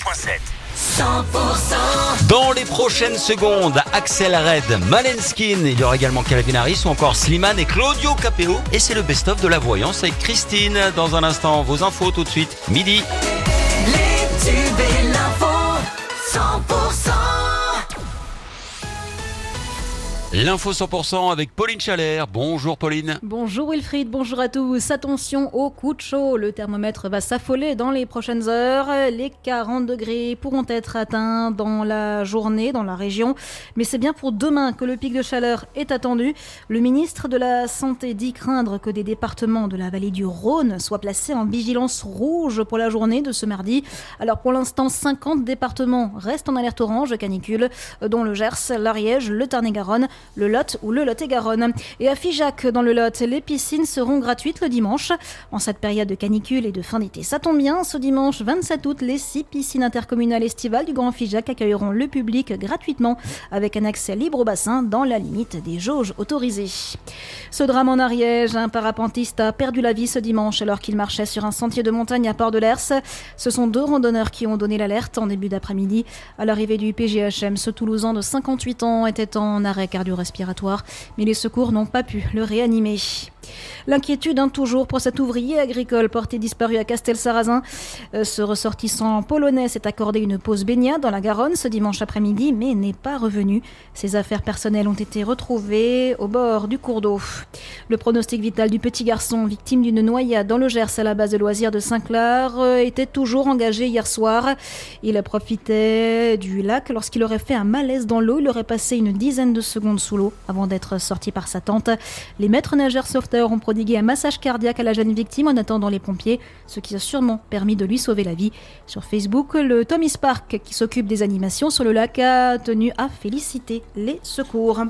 100% Dans les prochaines secondes, Axel Red, Malenskin, il y aura également Calvin Harris ou encore Slimane et Claudio Capeo. Et c'est le best-of de la voyance avec Christine. Dans un instant, vos infos tout de suite, midi. Les tubes et l'info 100% L'info 100% avec Pauline Chalère. Bonjour Pauline. Bonjour Wilfried, bonjour à tous. Attention au coup de chaud. Le thermomètre va s'affoler dans les prochaines heures. Les 40 degrés pourront être atteints dans la journée dans la région. Mais c'est bien pour demain que le pic de chaleur est attendu. Le ministre de la Santé dit craindre que des départements de la vallée du Rhône soient placés en vigilance rouge pour la journée de ce mardi. Alors pour l'instant, 50 départements restent en alerte orange canicule, dont le Gers, l'Ariège, le Tarn-et-Garonne, le Lot ou le Lot-et-Garonne. Et à Figeac, dans le Lot, les piscines seront gratuites le dimanche. En cette période de canicule et de fin d'été, ça tombe bien. Ce dimanche 27 août, les six piscines intercommunales estivales du Grand Figeac accueilleront le public gratuitement avec un accès libre au bassin dans la limite des jauges autorisées. Ce drame en Ariège, un parapentiste a perdu la vie ce dimanche alors qu'il marchait sur un sentier de montagne à Port-de-Lers. Ce sont deux randonneurs qui ont donné l'alerte en début d'après-midi. À l'arrivée du PGHM, ce Toulousain de 58 ans était en arrêt cardio-respiratoire, mais les secours n'ont pas pu le réanimer. L'inquiétude, hein, toujours, pour cet ouvrier agricole porté disparu à Castel-Sarrazin. Euh, ce ressortissant polonais s'est accordé une pause baignade dans la Garonne ce dimanche après-midi, mais n'est pas revenu. Ses affaires personnelles ont été retrouvées au bord du cours d'eau. Le pronostic vital du petit garçon, victime d'une noyade dans le Gers à la base de loisirs de Saint-Clar, euh, était toujours engagé hier soir. Il profitait du lac lorsqu'il aurait fait un malaise dans l'eau. Il aurait passé une dizaine de secondes sous l'eau avant d'être sorti par sa tante. Les maîtres nageurs sauveteurs ont prodigué un massage cardiaque à la jeune victime en attendant les pompiers, ce qui a sûrement permis de lui sauver la vie. Sur Facebook, le Tommy Spark, qui s'occupe des animations sur le lac, a tenu à féliciter les secours.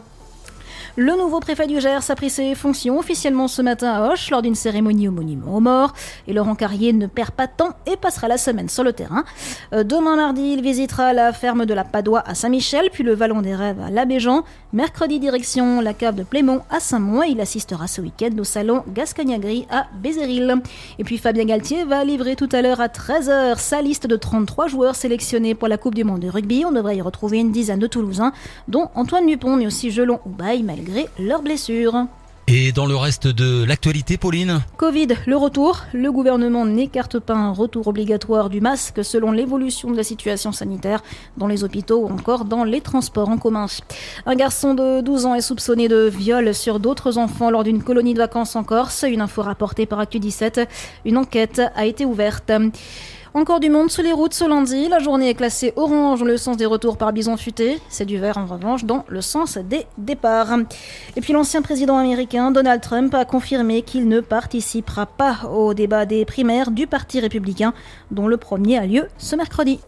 Le nouveau préfet du Gers a pris ses fonctions officiellement ce matin à Hoche lors d'une cérémonie au monument aux morts. Et Laurent Carrier ne perd pas de temps et passera la semaine sur le terrain. Euh, demain mardi, il visitera la ferme de la Padoie à Saint-Michel, puis le Vallon des Rêves à l'Abéjean. Mercredi, direction la cave de Plémont à Saint-Mont. Il assistera ce week-end au salon Gascogne-Gris à Bézéril. Et puis Fabien Galtier va livrer tout à l'heure à 13h sa liste de 33 joueurs sélectionnés pour la Coupe du Monde de rugby. On devrait y retrouver une dizaine de Toulousains, dont Antoine Dupont, mais aussi Gelon ou Baye, malgré leurs blessures. Et dans le reste de l'actualité, Pauline Covid, le retour. Le gouvernement n'écarte pas un retour obligatoire du masque selon l'évolution de la situation sanitaire dans les hôpitaux ou encore dans les transports en commun. Un garçon de 12 ans est soupçonné de viol sur d'autres enfants lors d'une colonie de vacances en Corse. Une info rapportée par Actu 17. Une enquête a été ouverte. Encore du monde sur les routes ce lundi. La journée est classée orange dans le sens des retours par bison futé. C'est du vert en revanche dans le sens des départs. Et puis l'ancien président américain Donald Trump a confirmé qu'il ne participera pas au débat des primaires du Parti républicain, dont le premier a lieu ce mercredi.